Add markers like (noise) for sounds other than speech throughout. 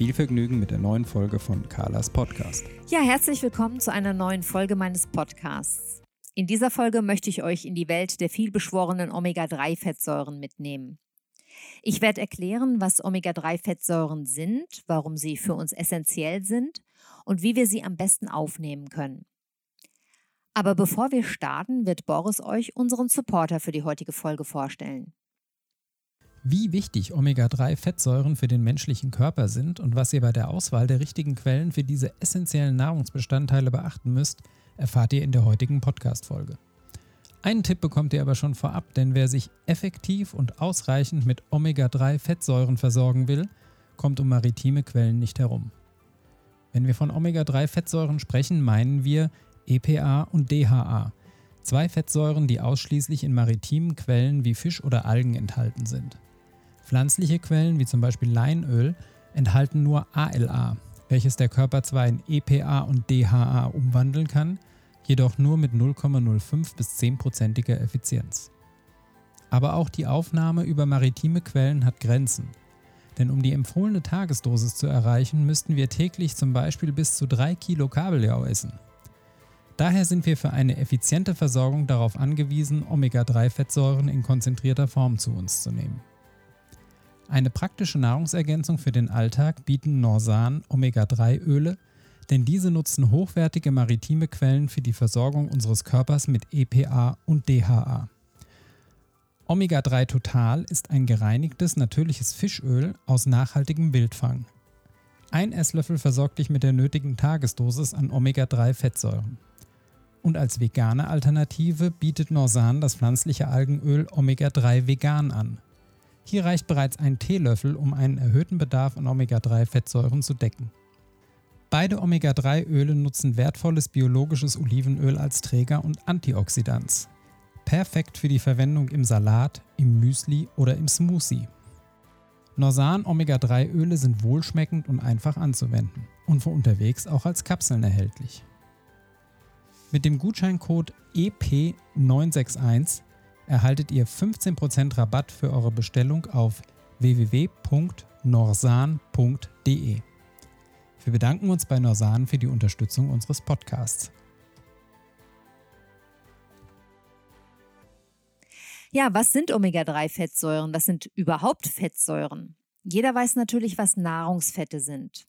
Viel Vergnügen mit der neuen Folge von Carlas Podcast. Ja, herzlich willkommen zu einer neuen Folge meines Podcasts. In dieser Folge möchte ich euch in die Welt der vielbeschworenen Omega-3-Fettsäuren mitnehmen. Ich werde erklären, was Omega-3-Fettsäuren sind, warum sie für uns essentiell sind und wie wir sie am besten aufnehmen können. Aber bevor wir starten, wird Boris euch unseren Supporter für die heutige Folge vorstellen. Wie wichtig Omega-3-Fettsäuren für den menschlichen Körper sind und was ihr bei der Auswahl der richtigen Quellen für diese essentiellen Nahrungsbestandteile beachten müsst, erfahrt ihr in der heutigen Podcast-Folge. Einen Tipp bekommt ihr aber schon vorab, denn wer sich effektiv und ausreichend mit Omega-3-Fettsäuren versorgen will, kommt um maritime Quellen nicht herum. Wenn wir von Omega-3-Fettsäuren sprechen, meinen wir EPA und DHA, zwei Fettsäuren, die ausschließlich in maritimen Quellen wie Fisch oder Algen enthalten sind. Pflanzliche Quellen wie zum Beispiel Leinöl enthalten nur ALA, welches der Körper zwar in EPA und DHA umwandeln kann, jedoch nur mit 0,05 bis 10%iger Effizienz. Aber auch die Aufnahme über maritime Quellen hat Grenzen. Denn um die empfohlene Tagesdosis zu erreichen, müssten wir täglich zum Beispiel bis zu 3 Kilo Kabeljau essen. Daher sind wir für eine effiziente Versorgung darauf angewiesen, Omega-3-Fettsäuren in konzentrierter Form zu uns zu nehmen. Eine praktische Nahrungsergänzung für den Alltag bieten Norsan Omega-3-Öle, denn diese nutzen hochwertige maritime Quellen für die Versorgung unseres Körpers mit EPA und DHA. Omega-3 Total ist ein gereinigtes natürliches Fischöl aus nachhaltigem Wildfang. Ein Esslöffel versorgt dich mit der nötigen Tagesdosis an Omega-3-Fettsäuren. Und als vegane Alternative bietet Norsan das pflanzliche Algenöl Omega-3 Vegan an, hier reicht bereits ein Teelöffel, um einen erhöhten Bedarf an Omega-3-Fettsäuren zu decken. Beide Omega-3-Öle nutzen wertvolles biologisches Olivenöl als Träger und Antioxidans. Perfekt für die Verwendung im Salat, im Müsli oder im Smoothie. Norsan Omega-3-Öle sind wohlschmeckend und einfach anzuwenden und für unterwegs auch als Kapseln erhältlich. Mit dem Gutscheincode EP961 erhaltet ihr 15% Rabatt für eure Bestellung auf www.norsan.de. Wir bedanken uns bei Norsan für die Unterstützung unseres Podcasts. Ja, was sind Omega-3-Fettsäuren? Was sind überhaupt Fettsäuren? Jeder weiß natürlich, was Nahrungsfette sind.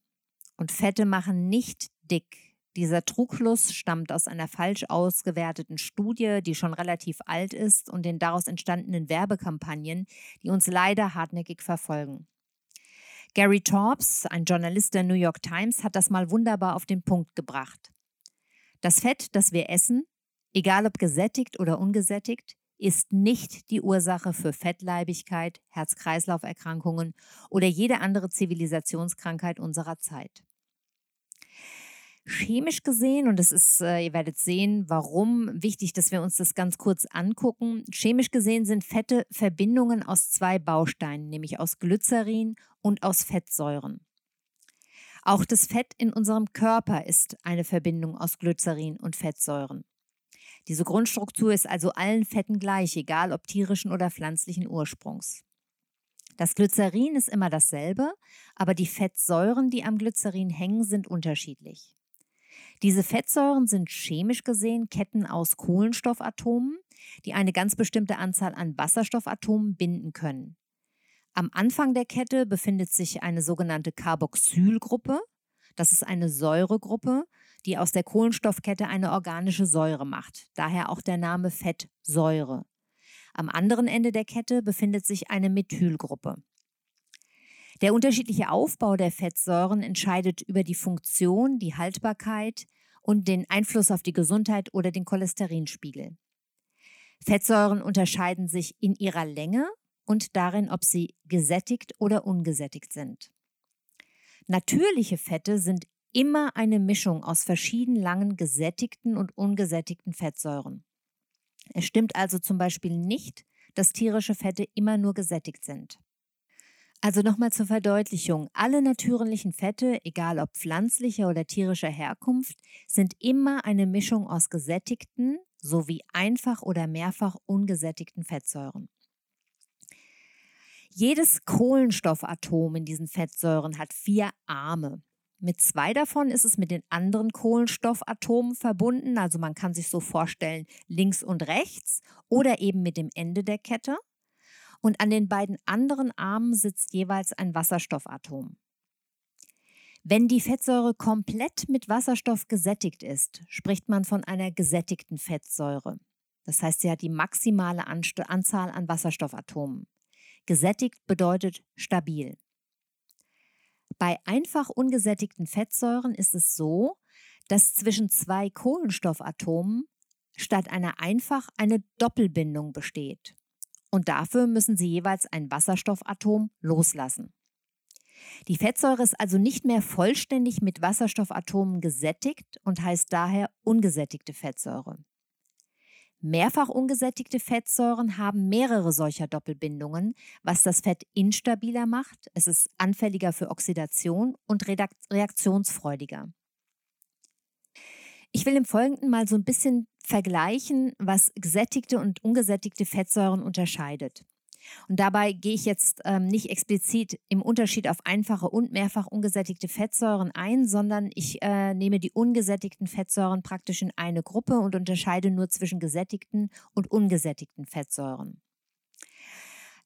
Und Fette machen nicht dick. Dieser Trugschluss stammt aus einer falsch ausgewerteten Studie, die schon relativ alt ist und den daraus entstandenen Werbekampagnen, die uns leider hartnäckig verfolgen. Gary Torbs, ein Journalist der New York Times, hat das mal wunderbar auf den Punkt gebracht. Das Fett, das wir essen, egal ob gesättigt oder ungesättigt, ist nicht die Ursache für Fettleibigkeit, Herz-Kreislauf-Erkrankungen oder jede andere Zivilisationskrankheit unserer Zeit. Chemisch gesehen, und das ist, äh, ihr werdet sehen, warum wichtig, dass wir uns das ganz kurz angucken. Chemisch gesehen sind Fette Verbindungen aus zwei Bausteinen, nämlich aus Glycerin und aus Fettsäuren. Auch das Fett in unserem Körper ist eine Verbindung aus Glycerin und Fettsäuren. Diese Grundstruktur ist also allen Fetten gleich, egal ob tierischen oder pflanzlichen Ursprungs. Das Glycerin ist immer dasselbe, aber die Fettsäuren, die am Glycerin hängen, sind unterschiedlich. Diese Fettsäuren sind chemisch gesehen Ketten aus Kohlenstoffatomen, die eine ganz bestimmte Anzahl an Wasserstoffatomen binden können. Am Anfang der Kette befindet sich eine sogenannte Carboxylgruppe. Das ist eine Säuregruppe, die aus der Kohlenstoffkette eine organische Säure macht. Daher auch der Name Fettsäure. Am anderen Ende der Kette befindet sich eine Methylgruppe. Der unterschiedliche Aufbau der Fettsäuren entscheidet über die Funktion, die Haltbarkeit und den Einfluss auf die Gesundheit oder den Cholesterinspiegel. Fettsäuren unterscheiden sich in ihrer Länge und darin, ob sie gesättigt oder ungesättigt sind. Natürliche Fette sind immer eine Mischung aus verschieden langen gesättigten und ungesättigten Fettsäuren. Es stimmt also zum Beispiel nicht, dass tierische Fette immer nur gesättigt sind. Also nochmal zur Verdeutlichung. Alle natürlichen Fette, egal ob pflanzlicher oder tierischer Herkunft, sind immer eine Mischung aus gesättigten sowie einfach oder mehrfach ungesättigten Fettsäuren. Jedes Kohlenstoffatom in diesen Fettsäuren hat vier Arme. Mit zwei davon ist es mit den anderen Kohlenstoffatomen verbunden, also man kann sich so vorstellen, links und rechts oder eben mit dem Ende der Kette. Und an den beiden anderen Armen sitzt jeweils ein Wasserstoffatom. Wenn die Fettsäure komplett mit Wasserstoff gesättigt ist, spricht man von einer gesättigten Fettsäure. Das heißt, sie hat die maximale Anzahl an Wasserstoffatomen. Gesättigt bedeutet stabil. Bei einfach ungesättigten Fettsäuren ist es so, dass zwischen zwei Kohlenstoffatomen statt einer einfach eine Doppelbindung besteht. Und dafür müssen sie jeweils ein Wasserstoffatom loslassen. Die Fettsäure ist also nicht mehr vollständig mit Wasserstoffatomen gesättigt und heißt daher ungesättigte Fettsäure. Mehrfach ungesättigte Fettsäuren haben mehrere solcher Doppelbindungen, was das Fett instabiler macht, es ist anfälliger für Oxidation und reaktionsfreudiger. Ich will im Folgenden mal so ein bisschen vergleichen, was gesättigte und ungesättigte Fettsäuren unterscheidet. Und dabei gehe ich jetzt ähm, nicht explizit im Unterschied auf einfache und mehrfach ungesättigte Fettsäuren ein, sondern ich äh, nehme die ungesättigten Fettsäuren praktisch in eine Gruppe und unterscheide nur zwischen gesättigten und ungesättigten Fettsäuren.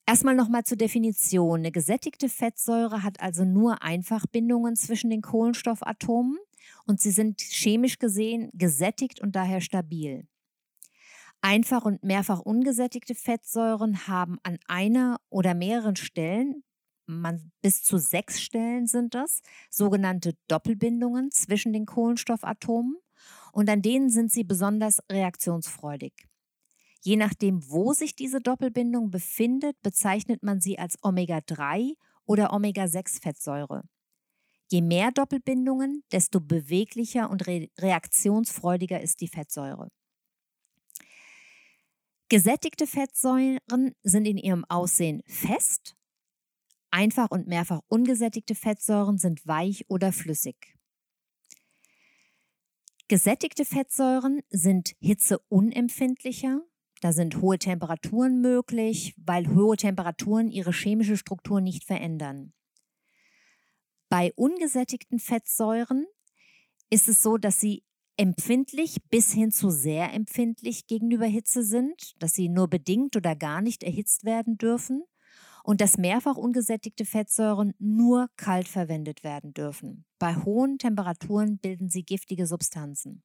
Erstmal nochmal zur Definition. Eine gesättigte Fettsäure hat also nur Einfachbindungen zwischen den Kohlenstoffatomen und sie sind chemisch gesehen gesättigt und daher stabil. Einfach und mehrfach ungesättigte Fettsäuren haben an einer oder mehreren Stellen, man, bis zu sechs Stellen sind das, sogenannte Doppelbindungen zwischen den Kohlenstoffatomen und an denen sind sie besonders reaktionsfreudig. Je nachdem, wo sich diese Doppelbindung befindet, bezeichnet man sie als Omega-3 oder Omega-6-Fettsäure. Je mehr Doppelbindungen, desto beweglicher und re reaktionsfreudiger ist die Fettsäure. Gesättigte Fettsäuren sind in ihrem Aussehen fest, einfach und mehrfach ungesättigte Fettsäuren sind weich oder flüssig. Gesättigte Fettsäuren sind hitzeunempfindlicher, da sind hohe Temperaturen möglich, weil hohe Temperaturen ihre chemische Struktur nicht verändern. Bei ungesättigten Fettsäuren ist es so, dass sie empfindlich bis hin zu sehr empfindlich gegenüber Hitze sind, dass sie nur bedingt oder gar nicht erhitzt werden dürfen und dass mehrfach ungesättigte Fettsäuren nur kalt verwendet werden dürfen. Bei hohen Temperaturen bilden sie giftige Substanzen.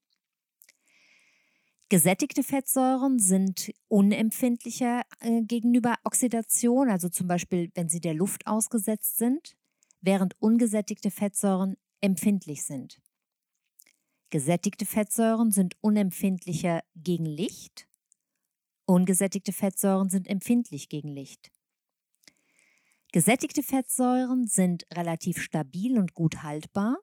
Gesättigte Fettsäuren sind unempfindlicher äh, gegenüber Oxidation, also zum Beispiel wenn sie der Luft ausgesetzt sind, während ungesättigte Fettsäuren empfindlich sind. Gesättigte Fettsäuren sind unempfindlicher gegen Licht. Ungesättigte Fettsäuren sind empfindlich gegen Licht. Gesättigte Fettsäuren sind relativ stabil und gut haltbar,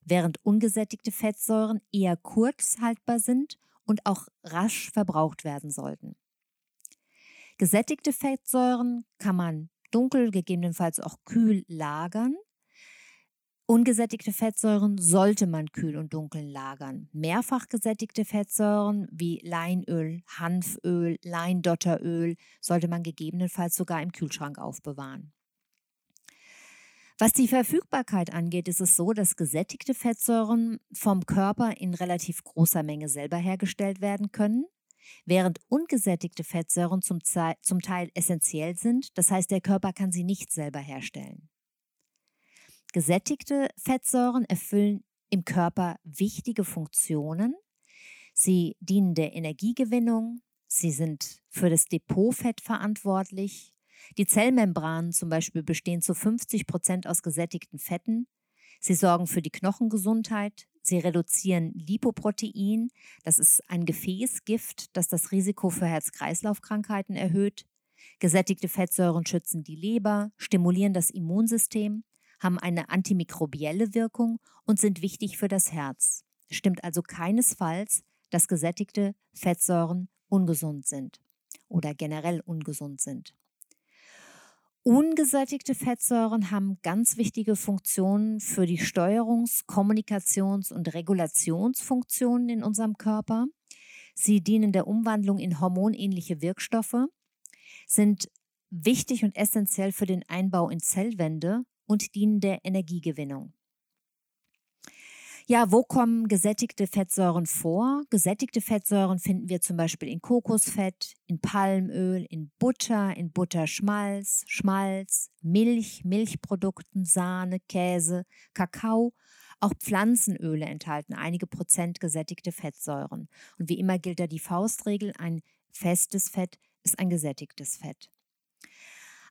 während ungesättigte Fettsäuren eher kurz haltbar sind und auch rasch verbraucht werden sollten. Gesättigte Fettsäuren kann man dunkel, gegebenenfalls auch kühl lagern Ungesättigte Fettsäuren sollte man kühl und dunkel lagern. Mehrfach gesättigte Fettsäuren wie Leinöl, Hanföl, Leindotteröl sollte man gegebenenfalls sogar im Kühlschrank aufbewahren. Was die Verfügbarkeit angeht, ist es so, dass gesättigte Fettsäuren vom Körper in relativ großer Menge selber hergestellt werden können, während ungesättigte Fettsäuren zum, zum Teil essentiell sind, das heißt der Körper kann sie nicht selber herstellen. Gesättigte Fettsäuren erfüllen im Körper wichtige Funktionen. Sie dienen der Energiegewinnung, sie sind für das Depotfett verantwortlich. Die Zellmembranen zum Beispiel bestehen zu 50 Prozent aus gesättigten Fetten. Sie sorgen für die Knochengesundheit. Sie reduzieren Lipoprotein. Das ist ein Gefäßgift, das das Risiko für Herz-Kreislauf-Krankheiten erhöht. Gesättigte Fettsäuren schützen die Leber, stimulieren das Immunsystem haben eine antimikrobielle Wirkung und sind wichtig für das Herz. Stimmt also keinesfalls, dass gesättigte Fettsäuren ungesund sind oder generell ungesund sind. Ungesättigte Fettsäuren haben ganz wichtige Funktionen für die Steuerungs-, Kommunikations- und Regulationsfunktionen in unserem Körper. Sie dienen der Umwandlung in hormonähnliche Wirkstoffe, sind wichtig und essentiell für den Einbau in Zellwände und dienen der Energiegewinnung. Ja, wo kommen gesättigte Fettsäuren vor? Gesättigte Fettsäuren finden wir zum Beispiel in Kokosfett, in Palmöl, in Butter, in Butterschmalz, Schmalz, Milch, Milchprodukten, Sahne, Käse, Kakao. Auch Pflanzenöle enthalten einige Prozent gesättigte Fettsäuren. Und wie immer gilt da die Faustregel, ein festes Fett ist ein gesättigtes Fett.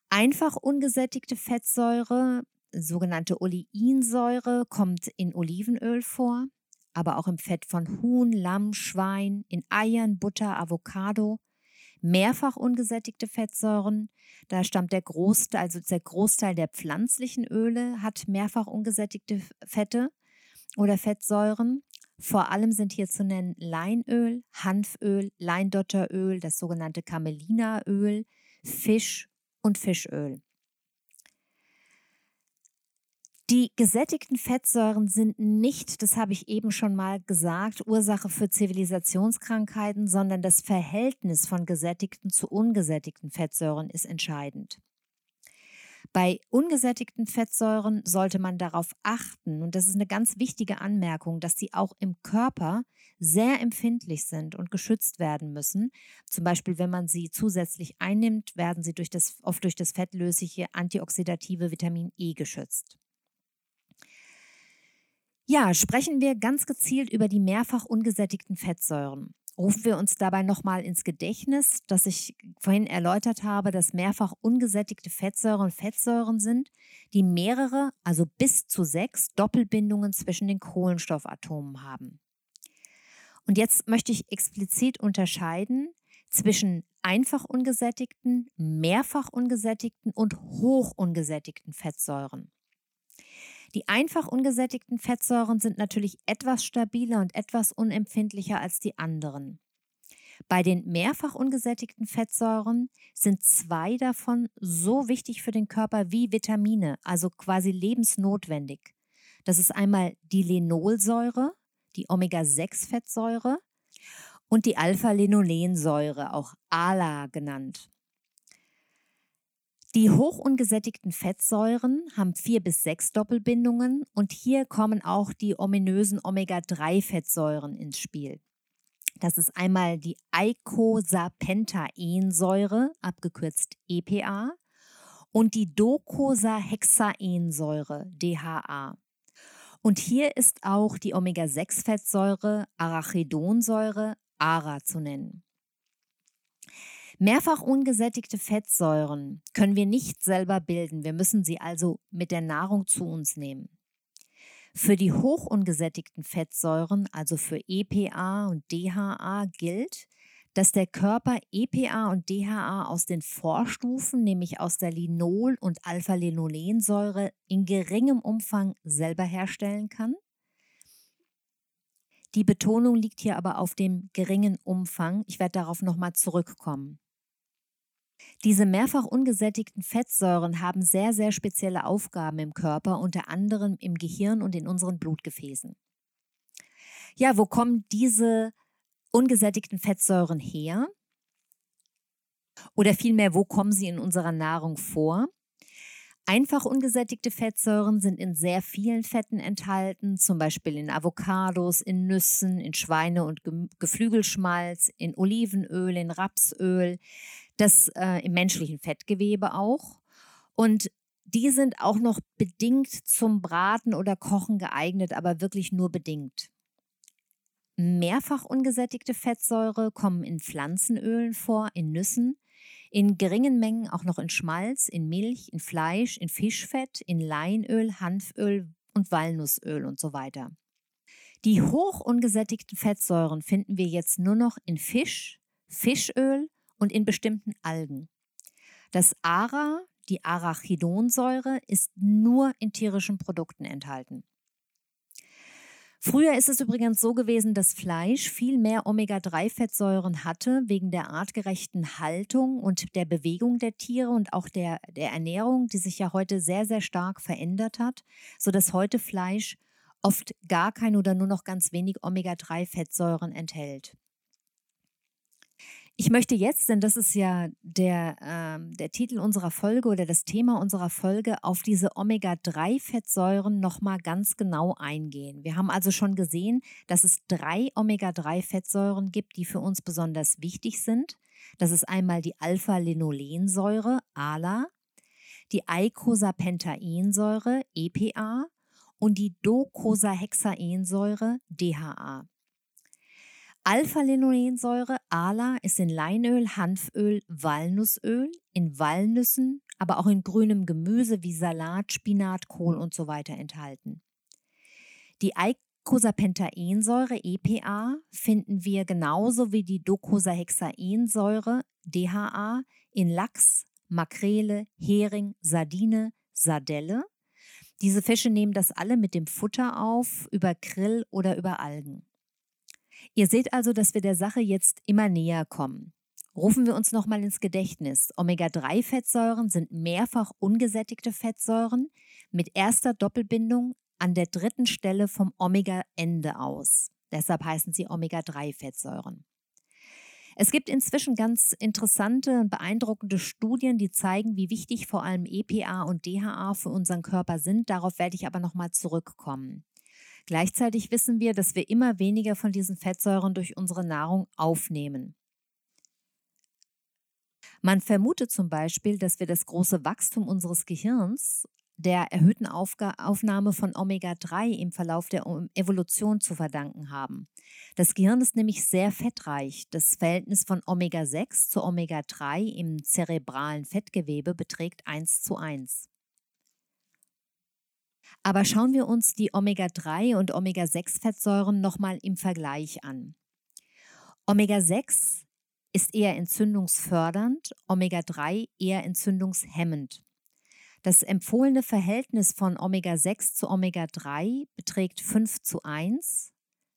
Einfach ungesättigte Fettsäure, sogenannte Oleinsäure, kommt in Olivenöl vor, aber auch im Fett von Huhn, Lamm, Schwein, in Eiern, Butter, Avocado. Mehrfach ungesättigte Fettsäuren, da stammt der Großteil, also der Großteil der pflanzlichen Öle hat mehrfach ungesättigte Fette oder Fettsäuren. Vor allem sind hier zu nennen Leinöl, Hanföl, Leindotteröl, das sogenannte Camelinaöl, Fisch und Fischöl. Die gesättigten Fettsäuren sind nicht, das habe ich eben schon mal gesagt, Ursache für Zivilisationskrankheiten, sondern das Verhältnis von gesättigten zu ungesättigten Fettsäuren ist entscheidend. Bei ungesättigten Fettsäuren sollte man darauf achten, und das ist eine ganz wichtige Anmerkung, dass sie auch im Körper sehr empfindlich sind und geschützt werden müssen. Zum Beispiel, wenn man sie zusätzlich einnimmt, werden sie durch das, oft durch das fettlösliche antioxidative Vitamin E geschützt. Ja, sprechen wir ganz gezielt über die mehrfach ungesättigten Fettsäuren rufen wir uns dabei nochmal ins Gedächtnis, dass ich vorhin erläutert habe, dass mehrfach ungesättigte Fettsäuren Fettsäuren sind, die mehrere, also bis zu sechs Doppelbindungen zwischen den Kohlenstoffatomen haben. Und jetzt möchte ich explizit unterscheiden zwischen einfach ungesättigten, mehrfach ungesättigten und hoch ungesättigten Fettsäuren. Die einfach ungesättigten Fettsäuren sind natürlich etwas stabiler und etwas unempfindlicher als die anderen. Bei den mehrfach ungesättigten Fettsäuren sind zwei davon so wichtig für den Körper wie Vitamine, also quasi lebensnotwendig. Das ist einmal die Linolsäure, die Omega-6-Fettsäure und die Alpha-Linolensäure, auch ALA genannt. Die hochungesättigten Fettsäuren haben vier bis sechs Doppelbindungen und hier kommen auch die ominösen Omega-3-Fettsäuren ins Spiel. Das ist einmal die Eicosapentaensäure, abgekürzt EPA, und die Docosahexaensäure, DHA. Und hier ist auch die Omega-6-Fettsäure Arachidonsäure, ARA, zu nennen. Mehrfach ungesättigte Fettsäuren können wir nicht selber bilden. Wir müssen sie also mit der Nahrung zu uns nehmen. Für die hochungesättigten Fettsäuren, also für EPA und DHA, gilt, dass der Körper EPA und DHA aus den Vorstufen, nämlich aus der Linol- und Alpha-Linolensäure, in geringem Umfang selber herstellen kann. Die Betonung liegt hier aber auf dem geringen Umfang. Ich werde darauf nochmal zurückkommen. Diese mehrfach ungesättigten Fettsäuren haben sehr, sehr spezielle Aufgaben im Körper, unter anderem im Gehirn und in unseren Blutgefäßen. Ja, wo kommen diese ungesättigten Fettsäuren her? Oder vielmehr, wo kommen sie in unserer Nahrung vor? Einfach ungesättigte Fettsäuren sind in sehr vielen Fetten enthalten, zum Beispiel in Avocados, in Nüssen, in Schweine- und Geflügelschmalz, in Olivenöl, in Rapsöl, das äh, im menschlichen Fettgewebe auch. Und die sind auch noch bedingt zum Braten oder Kochen geeignet, aber wirklich nur bedingt. Mehrfach ungesättigte Fettsäure kommen in Pflanzenölen vor, in Nüssen, in geringen Mengen auch noch in Schmalz, in Milch, in Fleisch, in Fischfett, in Leinöl, Hanföl und Walnussöl und so weiter. Die hoch ungesättigten Fettsäuren finden wir jetzt nur noch in Fisch, Fischöl und in bestimmten Algen. Das ARA, die Arachidonsäure, ist nur in tierischen Produkten enthalten. Früher ist es übrigens so gewesen, dass Fleisch viel mehr Omega-3-Fettsäuren hatte, wegen der artgerechten Haltung und der Bewegung der Tiere und auch der, der Ernährung, die sich ja heute sehr, sehr stark verändert hat, sodass heute Fleisch oft gar kein oder nur noch ganz wenig Omega-3-Fettsäuren enthält. Ich möchte jetzt, denn das ist ja der, ähm, der Titel unserer Folge oder das Thema unserer Folge, auf diese Omega-3-Fettsäuren nochmal ganz genau eingehen. Wir haben also schon gesehen, dass es drei Omega-3-Fettsäuren gibt, die für uns besonders wichtig sind. Das ist einmal die Alpha-Linolensäure, ALA, die Eicosapentaensäure, EPA, und die Docosahexaensäure, DHA. Alpha-Linolensäure, ALA, ist in Leinöl, Hanföl, Walnussöl, in Walnüssen, aber auch in grünem Gemüse wie Salat, Spinat, Kohl und so weiter enthalten. Die Eicosapentaensäure, EPA, finden wir genauso wie die Docosahexaensäure, DHA, in Lachs, Makrele, Hering, Sardine, Sardelle. Diese Fische nehmen das alle mit dem Futter auf, über Grill oder über Algen. Ihr seht also, dass wir der Sache jetzt immer näher kommen. Rufen wir uns nochmal ins Gedächtnis. Omega-3-Fettsäuren sind mehrfach ungesättigte Fettsäuren mit erster Doppelbindung an der dritten Stelle vom Omega-Ende aus. Deshalb heißen sie Omega-3-Fettsäuren. Es gibt inzwischen ganz interessante und beeindruckende Studien, die zeigen, wie wichtig vor allem EPA und DHA für unseren Körper sind. Darauf werde ich aber nochmal zurückkommen. Gleichzeitig wissen wir, dass wir immer weniger von diesen Fettsäuren durch unsere Nahrung aufnehmen. Man vermutet zum Beispiel, dass wir das große Wachstum unseres Gehirns der erhöhten Aufga Aufnahme von Omega-3 im Verlauf der Evolution zu verdanken haben. Das Gehirn ist nämlich sehr fettreich. Das Verhältnis von Omega-6 zu Omega-3 im zerebralen Fettgewebe beträgt 1 zu 1. Aber schauen wir uns die Omega-3 und Omega-6-Fettsäuren nochmal im Vergleich an. Omega-6 ist eher entzündungsfördernd, Omega-3 eher entzündungshemmend. Das empfohlene Verhältnis von Omega-6 zu Omega-3 beträgt 5 zu 1.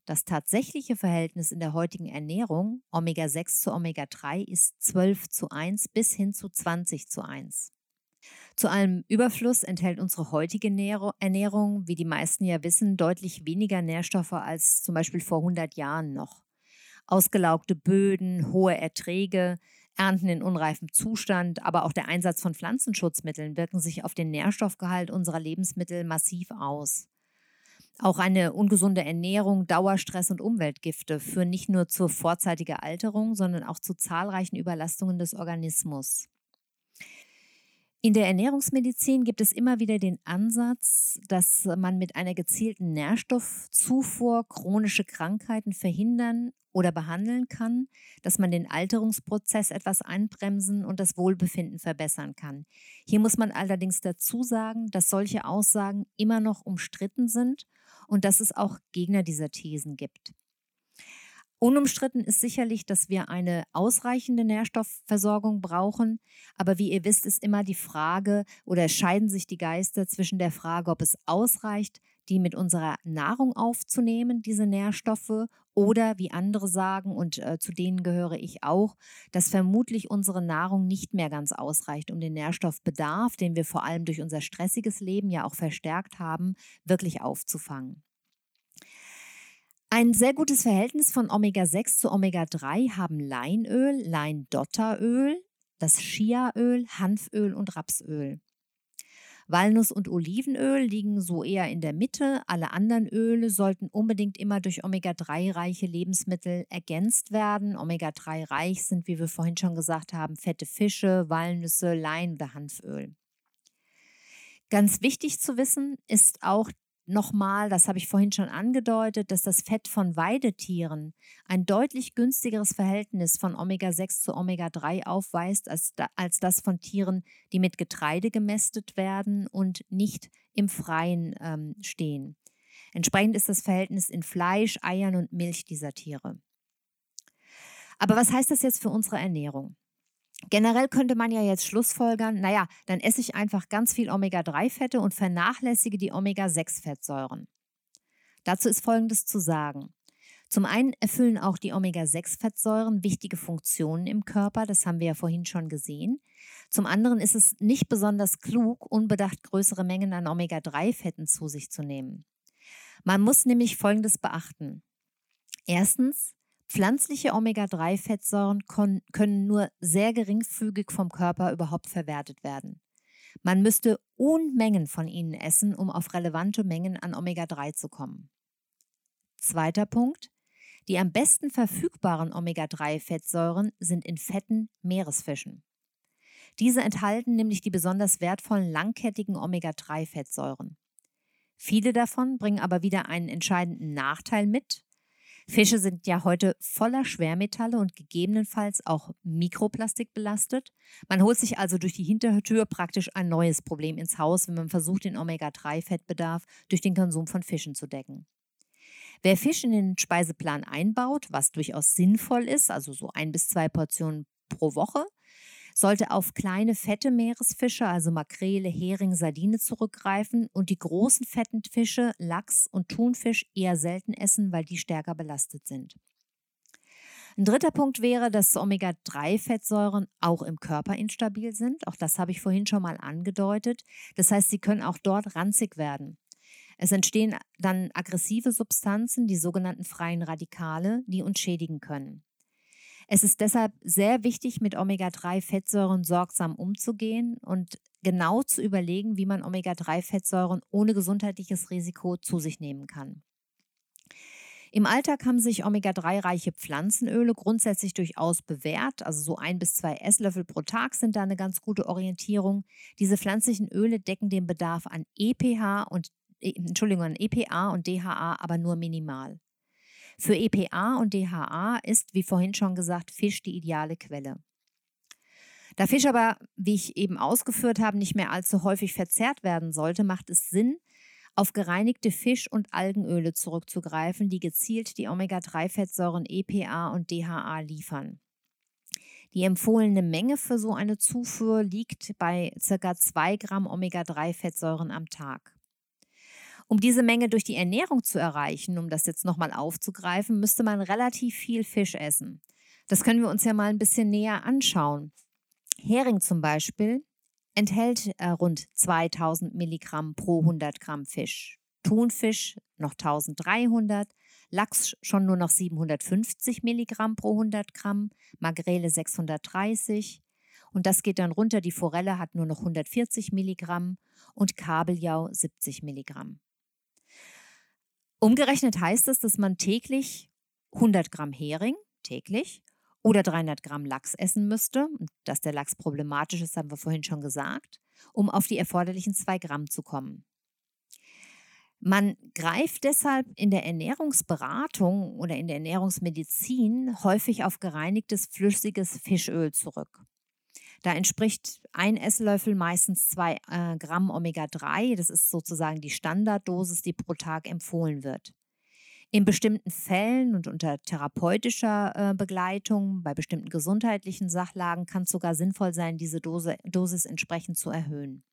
Das tatsächliche Verhältnis in der heutigen Ernährung, Omega-6 zu Omega-3, ist 12 zu 1 bis hin zu 20 zu 1. Zu allem Überfluss enthält unsere heutige Ernährung, wie die meisten ja wissen, deutlich weniger Nährstoffe als zum Beispiel vor 100 Jahren noch. Ausgelaugte Böden, hohe Erträge, Ernten in unreifem Zustand, aber auch der Einsatz von Pflanzenschutzmitteln wirken sich auf den Nährstoffgehalt unserer Lebensmittel massiv aus. Auch eine ungesunde Ernährung, Dauerstress und Umweltgifte führen nicht nur zur vorzeitigen Alterung, sondern auch zu zahlreichen Überlastungen des Organismus. In der Ernährungsmedizin gibt es immer wieder den Ansatz, dass man mit einer gezielten Nährstoffzufuhr chronische Krankheiten verhindern oder behandeln kann, dass man den Alterungsprozess etwas einbremsen und das Wohlbefinden verbessern kann. Hier muss man allerdings dazu sagen, dass solche Aussagen immer noch umstritten sind und dass es auch Gegner dieser Thesen gibt. Unumstritten ist sicherlich, dass wir eine ausreichende Nährstoffversorgung brauchen. Aber wie ihr wisst, ist immer die Frage oder scheiden sich die Geister zwischen der Frage, ob es ausreicht, die mit unserer Nahrung aufzunehmen, diese Nährstoffe, oder wie andere sagen, und äh, zu denen gehöre ich auch, dass vermutlich unsere Nahrung nicht mehr ganz ausreicht, um den Nährstoffbedarf, den wir vor allem durch unser stressiges Leben ja auch verstärkt haben, wirklich aufzufangen. Ein sehr gutes Verhältnis von Omega-6 zu Omega-3 haben Leinöl, Leindotteröl, das Chiaöl, Hanföl und Rapsöl. Walnuss- und Olivenöl liegen so eher in der Mitte. Alle anderen Öle sollten unbedingt immer durch Omega-3-reiche Lebensmittel ergänzt werden. Omega-3-reich sind, wie wir vorhin schon gesagt haben, fette Fische, Walnüsse, Lein oder Hanföl. Ganz wichtig zu wissen ist auch nochmal, das habe ich vorhin schon angedeutet, dass das Fett von Weidetieren ein deutlich günstigeres Verhältnis von Omega-6 zu Omega-3 aufweist als, als das von Tieren, die mit Getreide gemästet werden und nicht im Freien ähm, stehen. Entsprechend ist das Verhältnis in Fleisch, Eiern und Milch dieser Tiere. Aber was heißt das jetzt für unsere Ernährung? Generell könnte man ja jetzt schlussfolgern, naja, dann esse ich einfach ganz viel Omega-3-Fette und vernachlässige die Omega-6-Fettsäuren. Dazu ist Folgendes zu sagen. Zum einen erfüllen auch die Omega-6-Fettsäuren wichtige Funktionen im Körper, das haben wir ja vorhin schon gesehen. Zum anderen ist es nicht besonders klug, unbedacht größere Mengen an Omega-3-Fetten zu sich zu nehmen. Man muss nämlich Folgendes beachten. Erstens, pflanzliche Omega-3-Fettsäuren können nur sehr geringfügig vom Körper überhaupt verwertet werden. Man müsste Unmengen von ihnen essen, um auf relevante Mengen an Omega-3 zu kommen. Zweiter Punkt. Die am besten verfügbaren Omega-3-Fettsäuren sind in fetten Meeresfischen. Diese enthalten nämlich die besonders wertvollen langkettigen Omega-3-Fettsäuren. Viele davon bringen aber wieder einen entscheidenden Nachteil mit. Fische sind ja heute voller Schwermetalle und gegebenenfalls auch Mikroplastik belastet. Man holt sich also durch die Hintertür praktisch ein neues Problem ins Haus, wenn man versucht, den Omega-3-Fettbedarf durch den Konsum von Fischen zu decken. Wer Fisch in den Speiseplan einbaut, was durchaus sinnvoll ist, also so ein bis zwei Portionen pro Woche, sollte auf kleine fette Meeresfische, also Makrele, Hering, Sardine zurückgreifen und die großen fetten Fische, Lachs und Thunfisch eher selten essen, weil die stärker belastet sind. Ein dritter Punkt wäre, dass Omega-3-Fettsäuren auch im Körper instabil sind. Auch das habe ich vorhin schon mal angedeutet. Das heißt, sie können auch dort ranzig werden. Es entstehen dann aggressive Substanzen, die sogenannten freien Radikale, die uns schädigen können. Es ist deshalb sehr wichtig, mit Omega-3-Fettsäuren sorgsam umzugehen und genau zu überlegen, wie man Omega-3-Fettsäuren ohne gesundheitliches Risiko zu sich nehmen kann. Im Alltag haben sich Omega-3-reiche Pflanzenöle grundsätzlich durchaus bewährt. Also so ein bis zwei Esslöffel pro Tag sind da eine ganz gute Orientierung. Diese pflanzlichen Öle decken den Bedarf an EPH und E, Entschuldigung, EPA und DHA aber nur minimal. Für EPA und DHA ist, wie vorhin schon gesagt, Fisch die ideale Quelle. Da Fisch aber, wie ich eben ausgeführt habe, nicht mehr allzu häufig verzehrt werden sollte, macht es Sinn, auf gereinigte Fisch- und Algenöle zurückzugreifen, die gezielt die Omega-3-Fettsäuren EPA und DHA liefern. Die empfohlene Menge für so eine Zufuhr liegt bei ca. 2 Gramm Omega-3-Fettsäuren am Tag. Um diese Menge durch die Ernährung zu erreichen, um das jetzt nochmal aufzugreifen, müsste man relativ viel Fisch essen. Das können wir uns ja mal ein bisschen näher anschauen. Hering zum Beispiel enthält äh, rund 2000 Milligramm pro 100 Gramm Fisch. Thunfisch noch 1300, Lachs schon nur noch 750 Milligramm pro 100 Gramm, Magrele 630 und das geht dann runter. Die Forelle hat nur noch 140 Milligramm und Kabeljau 70 Milligramm. Umgerechnet heißt es, dass man täglich 100 Gramm Hering, täglich, oder 300 Gramm Lachs essen müsste. Dass der Lachs problematisch ist, haben wir vorhin schon gesagt, um auf die erforderlichen 2 Gramm zu kommen. Man greift deshalb in der Ernährungsberatung oder in der Ernährungsmedizin häufig auf gereinigtes flüssiges Fischöl zurück. Da entspricht ein Esslöffel meistens zwei äh, Gramm Omega-3. Das ist sozusagen die Standarddosis, die pro Tag empfohlen wird. In bestimmten Fällen und unter therapeutischer äh, Begleitung, bei bestimmten gesundheitlichen Sachlagen kann es sogar sinnvoll sein, diese Dose, Dosis entsprechend zu erhöhen.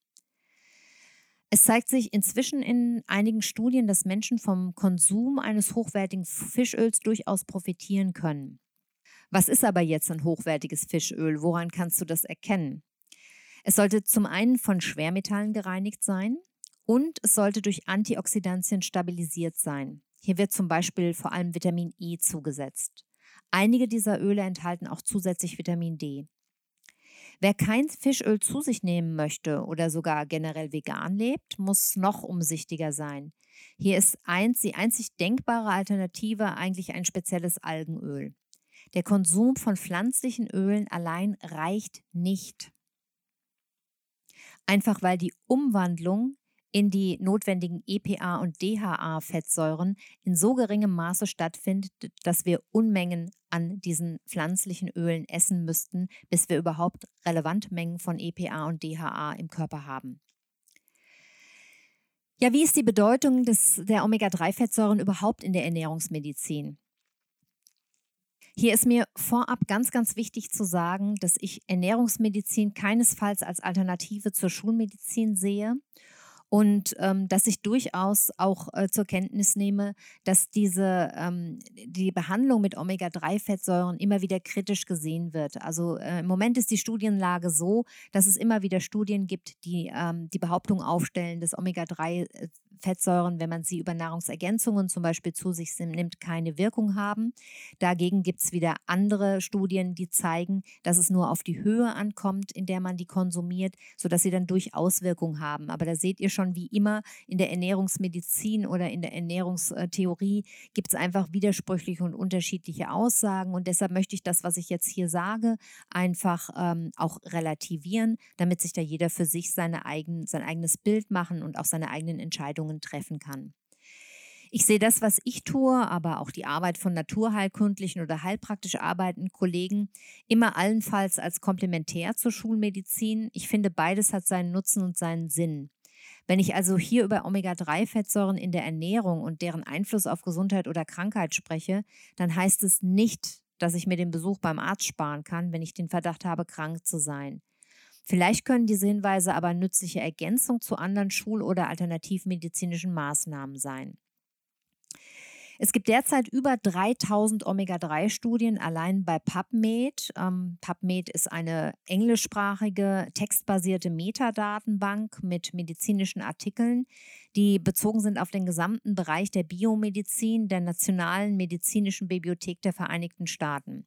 Es zeigt sich inzwischen in einigen Studien, dass Menschen vom Konsum eines hochwertigen Fischöls durchaus profitieren können. Was ist aber jetzt ein hochwertiges Fischöl? Woran kannst du das erkennen? Es sollte zum einen von Schwermetallen gereinigt sein und es sollte durch Antioxidantien stabilisiert sein. Hier wird zum Beispiel vor allem Vitamin E zugesetzt. Einige dieser Öle enthalten auch zusätzlich Vitamin D. Wer kein Fischöl zu sich nehmen möchte oder sogar generell vegan lebt, muss noch umsichtiger sein. Hier ist eins, die einzig denkbare Alternative eigentlich ein spezielles Algenöl. Der Konsum von pflanzlichen Ölen allein reicht nicht. Einfach weil die Umwandlung in die notwendigen EPA und DHA-Fettsäuren in so geringem Maße stattfindet, dass wir Unmengen an diesen pflanzlichen Ölen essen müssten, bis wir überhaupt relevante Mengen von EPA und DHA im Körper haben. Ja, wie ist die Bedeutung des, der Omega-3-Fettsäuren überhaupt in der Ernährungsmedizin? Hier ist mir vorab ganz, ganz wichtig zu sagen, dass ich Ernährungsmedizin keinesfalls als Alternative zur Schulmedizin sehe und ähm, dass ich durchaus auch äh, zur Kenntnis nehme, dass diese ähm, die Behandlung mit Omega-3-Fettsäuren immer wieder kritisch gesehen wird. Also äh, im Moment ist die Studienlage so, dass es immer wieder Studien gibt, die ähm, die Behauptung aufstellen, dass Omega-3 Fettsäuren, wenn man sie über Nahrungsergänzungen zum Beispiel zu sich nimmt, keine Wirkung haben. Dagegen gibt es wieder andere Studien, die zeigen, dass es nur auf die Höhe ankommt, in der man die konsumiert, sodass sie dann durchaus Wirkung haben. Aber da seht ihr schon, wie immer in der Ernährungsmedizin oder in der Ernährungstheorie gibt es einfach widersprüchliche und unterschiedliche Aussagen. Und deshalb möchte ich das, was ich jetzt hier sage, einfach ähm, auch relativieren, damit sich da jeder für sich seine eigen, sein eigenes Bild machen und auch seine eigenen Entscheidungen Entscheidungen treffen kann. Ich sehe das, was ich tue, aber auch die Arbeit von naturheilkundlichen oder heilpraktisch arbeitenden Kollegen immer allenfalls als komplementär zur Schulmedizin. Ich finde, beides hat seinen Nutzen und seinen Sinn. Wenn ich also hier über Omega-3-Fettsäuren in der Ernährung und deren Einfluss auf Gesundheit oder Krankheit spreche, dann heißt es nicht, dass ich mir den Besuch beim Arzt sparen kann, wenn ich den Verdacht habe, krank zu sein. Vielleicht können diese Hinweise aber nützliche Ergänzung zu anderen schul- oder alternativmedizinischen Maßnahmen sein. Es gibt derzeit über 3000 Omega-3-Studien allein bei PubMed. Ähm, PubMed ist eine englischsprachige, textbasierte Metadatenbank mit medizinischen Artikeln, die bezogen sind auf den gesamten Bereich der Biomedizin der Nationalen Medizinischen Bibliothek der Vereinigten Staaten.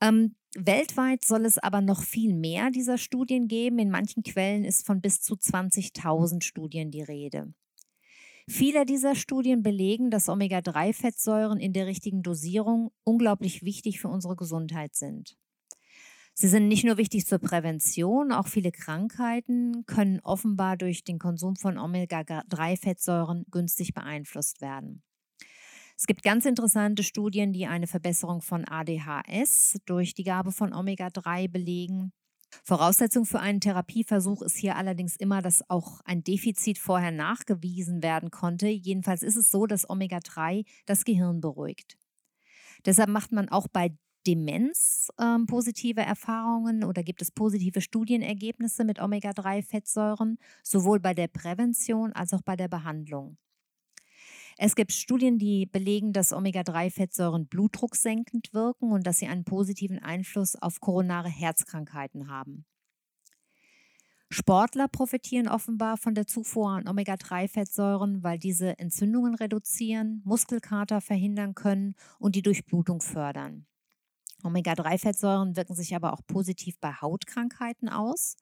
Ähm, weltweit soll es aber noch viel mehr dieser Studien geben. In manchen Quellen ist von bis zu 20.000 Studien die Rede. Viele dieser Studien belegen, dass Omega-3-Fettsäuren in der richtigen Dosierung unglaublich wichtig für unsere Gesundheit sind. Sie sind nicht nur wichtig zur Prävention, auch viele Krankheiten können offenbar durch den Konsum von Omega-3-Fettsäuren günstig beeinflusst werden. Es gibt ganz interessante Studien, die eine Verbesserung von ADHS durch die Gabe von Omega-3 belegen. Voraussetzung für einen Therapieversuch ist hier allerdings immer, dass auch ein Defizit vorher nachgewiesen werden konnte. Jedenfalls ist es so, dass Omega-3 das Gehirn beruhigt. Deshalb macht man auch bei Demenz ähm, positive Erfahrungen oder gibt es positive Studienergebnisse mit Omega-3-Fettsäuren, sowohl bei der Prävention als auch bei der Behandlung. Es gibt Studien, die belegen, dass Omega-3-Fettsäuren blutdrucksenkend wirken und dass sie einen positiven Einfluss auf koronare Herzkrankheiten haben. Sportler profitieren offenbar von der Zufuhr an Omega-3-Fettsäuren, weil diese Entzündungen reduzieren, Muskelkater verhindern können und die Durchblutung fördern. Omega-3-Fettsäuren wirken sich aber auch positiv bei Hautkrankheiten aus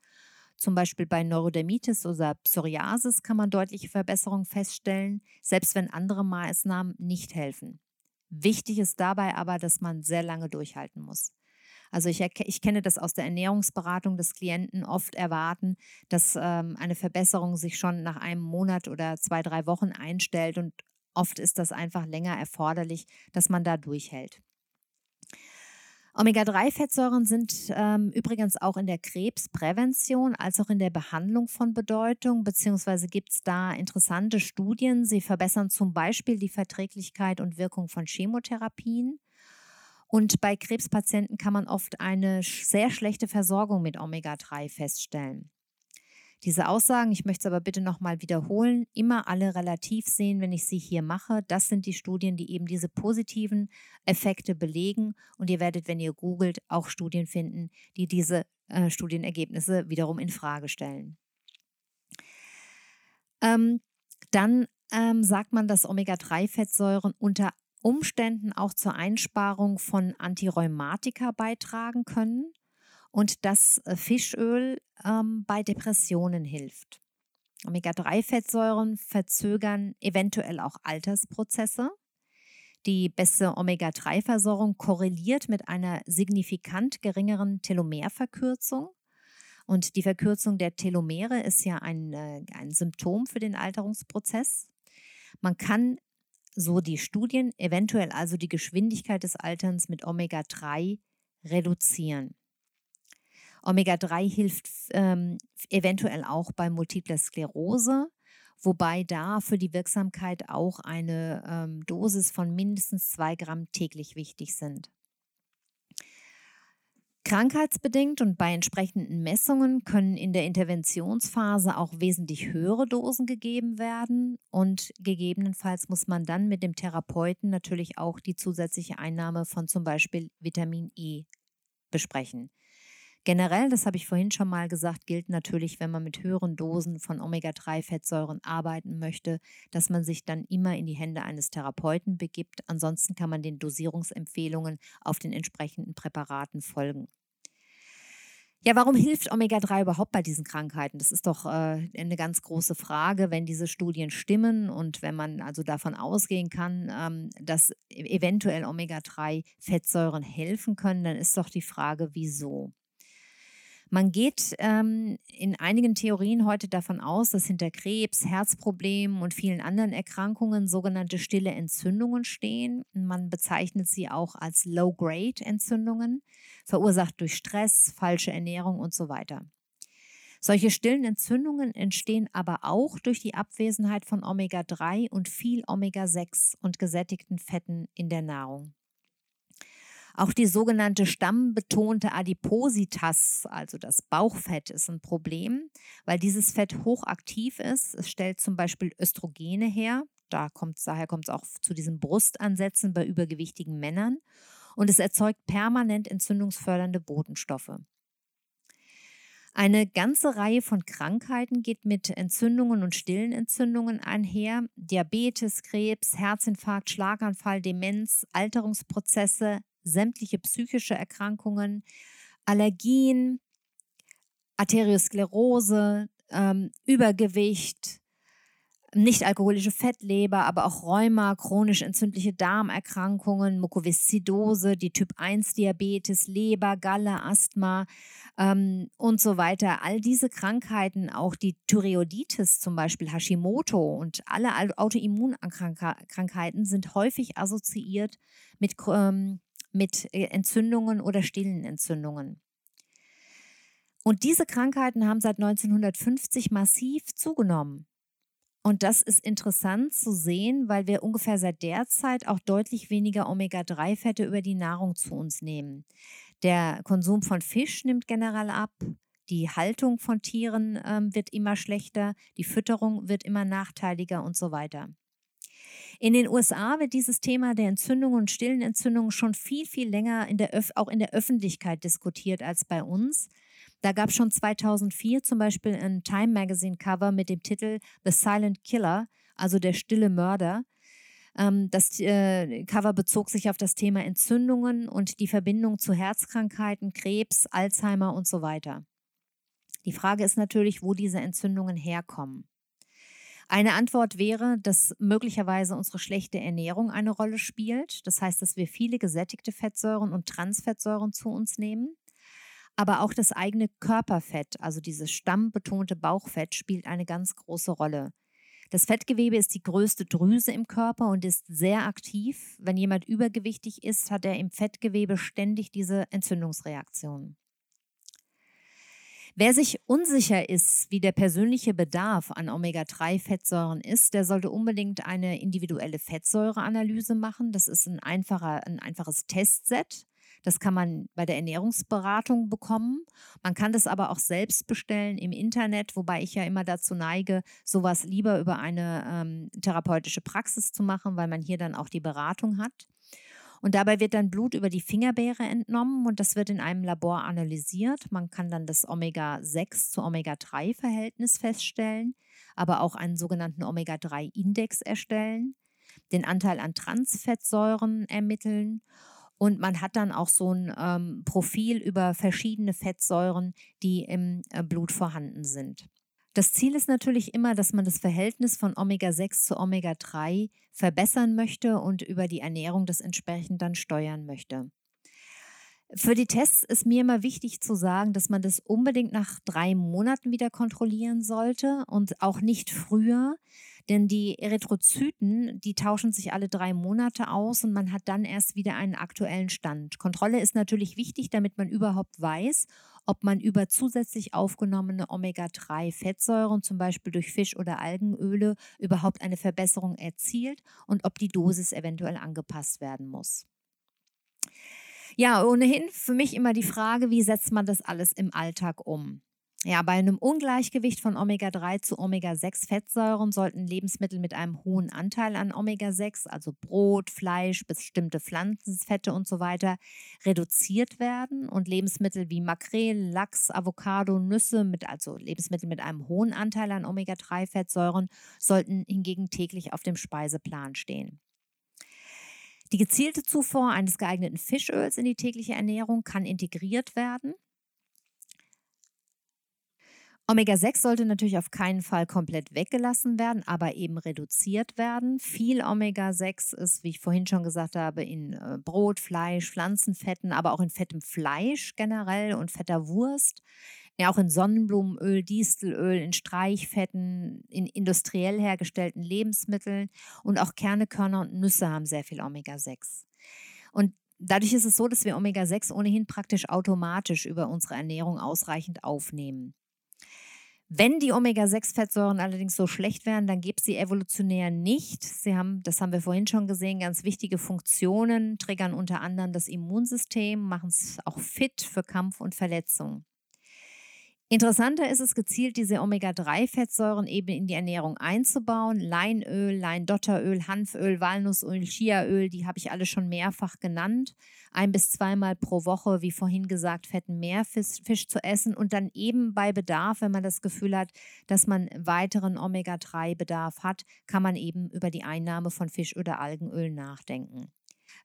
zum Beispiel bei Neurodermitis oder Psoriasis kann man deutliche Verbesserungen feststellen, selbst wenn andere Maßnahmen nicht helfen. Wichtig ist dabei aber, dass man sehr lange durchhalten muss. Also ich, ich kenne das aus der Ernährungsberatung, dass Klienten oft erwarten, dass ähm, eine Verbesserung sich schon nach einem Monat oder zwei, drei Wochen einstellt und oft ist das einfach länger erforderlich, dass man da durchhält. Omega-3-Fettsäuren sind ähm, übrigens auch in der Krebsprävention als auch in der Behandlung von Bedeutung, beziehungsweise gibt es da interessante Studien. Sie verbessern zum Beispiel die Verträglichkeit und Wirkung von Chemotherapien. Und bei Krebspatienten kann man oft eine sehr schlechte Versorgung mit Omega-3 feststellen. Diese Aussagen, ich möchte es aber bitte nochmal wiederholen, immer alle relativ sehen, wenn ich sie hier mache. Das sind die Studien, die eben diese positiven Effekte belegen. Und ihr werdet, wenn ihr googelt, auch Studien finden, die diese äh, Studienergebnisse wiederum in Frage stellen. Ähm, dann ähm, sagt man, dass Omega-3-Fettsäuren unter Umständen auch zur Einsparung von Antirheumatika beitragen können und dass äh, Fischöl ähm, bei Depressionen hilft. Omega-3-Fettsäuren verzögern eventuell auch Altersprozesse. Die beste Omega-3-Versorgung korreliert mit einer signifikant geringeren Telomerverkürzung. Und die Verkürzung der Telomere ist ja ein, äh, ein Symptom für den Alterungsprozess. Man kann, so die Studien, eventuell also die Geschwindigkeit des Alterns mit Omega-3 reduzieren. Omega-3 hilft ähm, eventuell auch bei multipler Sklerose, wobei da für die Wirksamkeit auch eine ähm, Dosis von mindestens zwei Gramm täglich wichtig sind. Krankheitsbedingt und bei entsprechenden Messungen können in der Interventionsphase auch wesentlich höhere Dosen gegeben werden und gegebenenfalls muss man dann mit dem Therapeuten natürlich auch die zusätzliche Einnahme von zum Beispiel Vitamin E besprechen. Generell, das habe ich vorhin schon mal gesagt, gilt natürlich, wenn man mit höheren Dosen von Omega-3-Fettsäuren arbeiten möchte, dass man sich dann immer in die Hände eines Therapeuten begibt. Ansonsten kann man den Dosierungsempfehlungen auf den entsprechenden Präparaten folgen. Ja, warum hilft Omega-3 überhaupt bei diesen Krankheiten? Das ist doch äh, eine ganz große Frage, wenn diese Studien stimmen und wenn man also davon ausgehen kann, ähm, dass e-, eventuell Omega-3-Fettsäuren helfen können, dann ist doch die Frage, wieso? Man geht ähm, in einigen Theorien heute davon aus, dass hinter Krebs, Herzproblemen und vielen anderen Erkrankungen sogenannte stille Entzündungen stehen. Man bezeichnet sie auch als Low-Grade-Entzündungen, verursacht durch Stress, falsche Ernährung und so weiter. Solche stillen Entzündungen entstehen aber auch durch die Abwesenheit von Omega-3 und viel Omega-6 und gesättigten Fetten in der Nahrung. Auch die sogenannte stammbetonte Adipositas, also das Bauchfett, ist ein Problem, weil dieses Fett hochaktiv ist. Es stellt zum Beispiel Östrogene her. Da kommt, daher kommt es auch zu diesen Brustansätzen bei übergewichtigen Männern. Und es erzeugt permanent entzündungsfördernde Botenstoffe. Eine ganze Reihe von Krankheiten geht mit Entzündungen und stillen Entzündungen einher. Diabetes, Krebs, Herzinfarkt, Schlaganfall, Demenz, Alterungsprozesse, sämtliche psychische Erkrankungen, Allergien, Arteriosklerose, ähm, Übergewicht, nicht-alkoholische Fettleber, aber auch Rheuma, chronisch entzündliche Darmerkrankungen, Mukoviszidose, die Typ-1-Diabetes, Leber, Galle, Asthma ähm, und so weiter. All diese Krankheiten, auch die Thyreoiditis zum Beispiel, Hashimoto und alle Autoimmunkrankheiten sind häufig assoziiert mit ähm, mit äh, Entzündungen oder stillen Entzündungen. Und diese Krankheiten haben seit 1950 massiv zugenommen. Und das ist interessant zu sehen, weil wir ungefähr seit der Zeit auch deutlich weniger Omega-3-Fette über die Nahrung zu uns nehmen. Der Konsum von Fisch nimmt generell ab. Die Haltung von Tieren ähm, wird immer schlechter, die Fütterung wird immer nachteiliger und so weiter. In den USA wird dieses Thema der Entzündungen und stillen Entzündungen schon viel, viel länger in der auch in der Öffentlichkeit diskutiert als bei uns. Da gab es schon 2004 zum Beispiel ein Time Magazine Cover mit dem Titel The Silent Killer, also der stille Mörder. Ähm, das äh, Cover bezog sich auf das Thema Entzündungen und die Verbindung zu Herzkrankheiten, Krebs, Alzheimer und so weiter. Die Frage ist natürlich, wo diese Entzündungen herkommen. Eine Antwort wäre, dass möglicherweise unsere schlechte Ernährung eine Rolle spielt. Das heißt, dass wir viele gesättigte Fettsäuren und Transfettsäuren zu uns nehmen. Aber auch das eigene Körperfett, also dieses stammbetonte Bauchfett, spielt eine ganz große Rolle. Das Fettgewebe ist die größte Drüse im Körper und ist sehr aktiv. Wenn jemand übergewichtig ist, hat er im Fettgewebe ständig diese Entzündungsreaktionen. Wer sich unsicher ist, wie der persönliche Bedarf an Omega-3-Fettsäuren ist, der sollte unbedingt eine individuelle Fettsäureanalyse machen. Das ist ein, einfacher, ein einfaches Testset. Das kann man bei der Ernährungsberatung bekommen. Man kann das aber auch selbst bestellen im Internet, wobei ich ja immer dazu neige, sowas lieber über eine ähm, therapeutische Praxis zu machen, weil man hier dann auch die Beratung hat. Und dabei wird dann Blut über die Fingerbeere entnommen und das wird in einem Labor analysiert. Man kann dann das Omega-6 zu Omega-3-Verhältnis feststellen, aber auch einen sogenannten Omega-3-Index erstellen, den Anteil an Transfettsäuren ermitteln. Und man hat dann auch so ein ähm, Profil über verschiedene Fettsäuren, die im äh, Blut vorhanden sind. Das Ziel ist natürlich immer, dass man das Verhältnis von Omega-6 zu Omega-3 verbessern möchte und über die Ernährung das entsprechend dann steuern möchte. Für die Tests ist mir immer wichtig zu sagen, dass man das unbedingt nach drei Monaten wieder kontrollieren sollte und auch nicht früher, denn die Erythrozyten, die tauschen sich alle drei Monate aus und man hat dann erst wieder einen aktuellen Stand. Kontrolle ist natürlich wichtig, damit man überhaupt weiß, ob man über zusätzlich aufgenommene Omega-3-Fettsäuren, zum Beispiel durch Fisch- oder Algenöle, überhaupt eine Verbesserung erzielt und ob die Dosis eventuell angepasst werden muss. Ja, ohnehin für mich immer die Frage, wie setzt man das alles im Alltag um? Ja, bei einem Ungleichgewicht von Omega-3 zu Omega-6-Fettsäuren sollten Lebensmittel mit einem hohen Anteil an Omega-6, also Brot, Fleisch, bestimmte Pflanzenfette und so weiter, reduziert werden und Lebensmittel wie Makrelen, Lachs, Avocado, Nüsse, mit, also Lebensmittel mit einem hohen Anteil an Omega-3-Fettsäuren, sollten hingegen täglich auf dem Speiseplan stehen. Die gezielte Zufuhr eines geeigneten Fischöls in die tägliche Ernährung kann integriert werden Omega-6 sollte natürlich auf keinen Fall komplett weggelassen werden, aber eben reduziert werden. Viel Omega-6 ist, wie ich vorhin schon gesagt habe, in äh, Brot, Fleisch, Pflanzenfetten, aber auch in fettem Fleisch generell und fetter Wurst. Ja, auch in Sonnenblumenöl, Distelöl, in Streichfetten, in industriell hergestellten Lebensmitteln und auch Kerne, Körner und Nüsse haben sehr viel Omega-6. Und dadurch ist es so, dass wir Omega-6 ohnehin praktisch automatisch über unsere Ernährung ausreichend aufnehmen. Wenn die Omega-6-Fettsäuren allerdings so schlecht wären, dann gibt es sie evolutionär nicht. Sie haben, das haben wir vorhin schon gesehen, ganz wichtige Funktionen, triggern unter anderem das Immunsystem, machen es auch fit für Kampf und Verletzung. Interessanter ist es gezielt, diese Omega-3-Fettsäuren eben in die Ernährung einzubauen. Leinöl, Leindotteröl, Hanföl, Walnussöl, Chiaöl, die habe ich alle schon mehrfach genannt. Ein bis zweimal pro Woche, wie vorhin gesagt, fetten Meerfisch Fisch zu essen und dann eben bei Bedarf, wenn man das Gefühl hat, dass man weiteren Omega-3-Bedarf hat, kann man eben über die Einnahme von Fisch oder Algenöl nachdenken.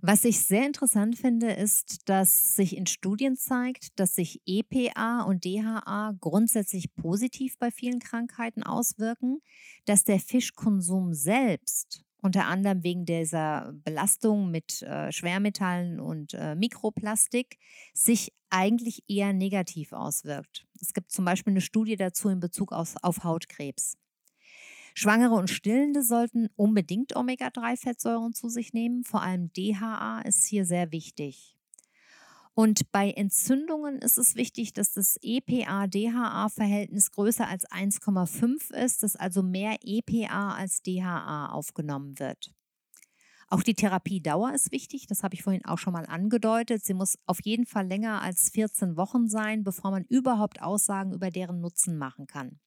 Was ich sehr interessant finde, ist, dass sich in Studien zeigt, dass sich EPA und DHA grundsätzlich positiv bei vielen Krankheiten auswirken, dass der Fischkonsum selbst unter anderem wegen dieser Belastung mit äh, Schwermetallen und äh, Mikroplastik, sich eigentlich eher negativ auswirkt. Es gibt zum Beispiel eine Studie dazu in Bezug auf, auf Hautkrebs. Schwangere und Stillende sollten unbedingt Omega-3-Fettsäuren zu sich nehmen. Vor allem DHA ist hier sehr wichtig. Und bei Entzündungen ist es wichtig, dass das EPA-DHA-Verhältnis größer als 1,5 ist, dass also mehr EPA als DHA aufgenommen wird. Auch die Therapiedauer ist wichtig, das habe ich vorhin auch schon mal angedeutet. Sie muss auf jeden Fall länger als 14 Wochen sein, bevor man überhaupt Aussagen über deren Nutzen machen kann.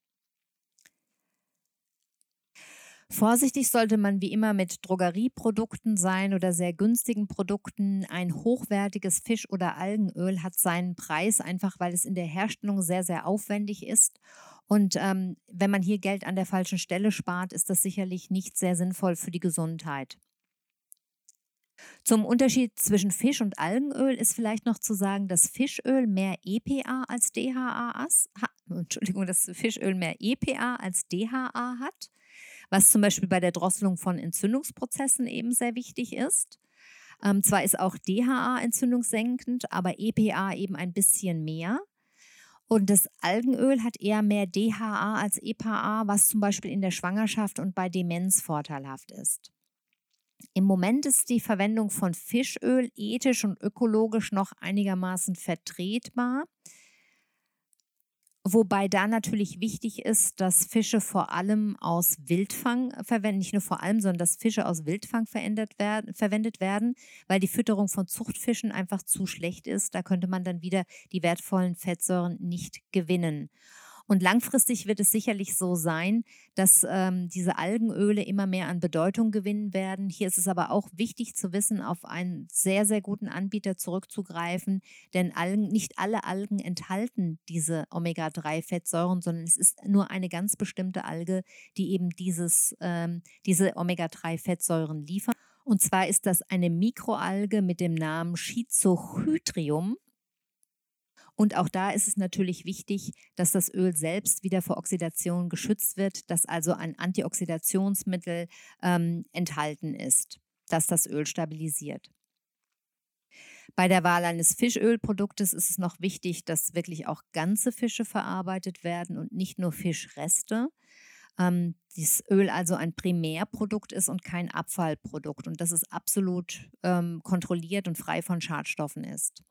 Vorsichtig sollte man wie immer mit Drogerieprodukten sein oder sehr günstigen Produkten. Ein hochwertiges Fisch- oder Algenöl hat seinen Preis, einfach weil es in der Herstellung sehr, sehr aufwendig ist. Und ähm, wenn man hier Geld an der falschen Stelle spart, ist das sicherlich nicht sehr sinnvoll für die Gesundheit. Zum Unterschied zwischen Fisch- und Algenöl ist vielleicht noch zu sagen, dass Fischöl mehr EPA als DHA. Entschuldigung, dass Fischöl mehr EPA als DHA hat was zum Beispiel bei der Drosselung von Entzündungsprozessen eben sehr wichtig ist. Ähm, zwar ist auch DHA entzündungssenkend, aber EPA eben ein bisschen mehr. Und das Algenöl hat eher mehr DHA als EPA, was zum Beispiel in der Schwangerschaft und bei Demenz vorteilhaft ist. Im Moment ist die Verwendung von Fischöl ethisch und ökologisch noch einigermaßen vertretbar. Wobei da natürlich wichtig ist, dass Fische vor allem aus Wildfang verwendet, nicht nur vor allem, sondern dass Fische aus Wildfang werden, verwendet werden, weil die Fütterung von Zuchtfischen einfach zu schlecht ist. Da könnte man dann wieder die wertvollen Fettsäuren nicht gewinnen. Und langfristig wird es sicherlich so sein, dass ähm, diese Algenöle immer mehr an Bedeutung gewinnen werden. Hier ist es aber auch wichtig zu wissen, auf einen sehr, sehr guten Anbieter zurückzugreifen, denn Algen, nicht alle Algen enthalten diese Omega-3-Fettsäuren, sondern es ist nur eine ganz bestimmte Alge, die eben dieses, ähm, diese Omega-3-Fettsäuren liefert. Und zwar ist das eine Mikroalge mit dem Namen Schizohydrium. Und auch da ist es natürlich wichtig, dass das Öl selbst wieder vor Oxidation geschützt wird, dass also ein Antioxidationsmittel ähm, enthalten ist, das das Öl stabilisiert. Bei der Wahl eines Fischölproduktes ist es noch wichtig, dass wirklich auch ganze Fische verarbeitet werden und nicht nur Fischreste. Ähm, dieses Öl also ein Primärprodukt ist und kein Abfallprodukt und dass es absolut ähm, kontrolliert und frei von Schadstoffen ist.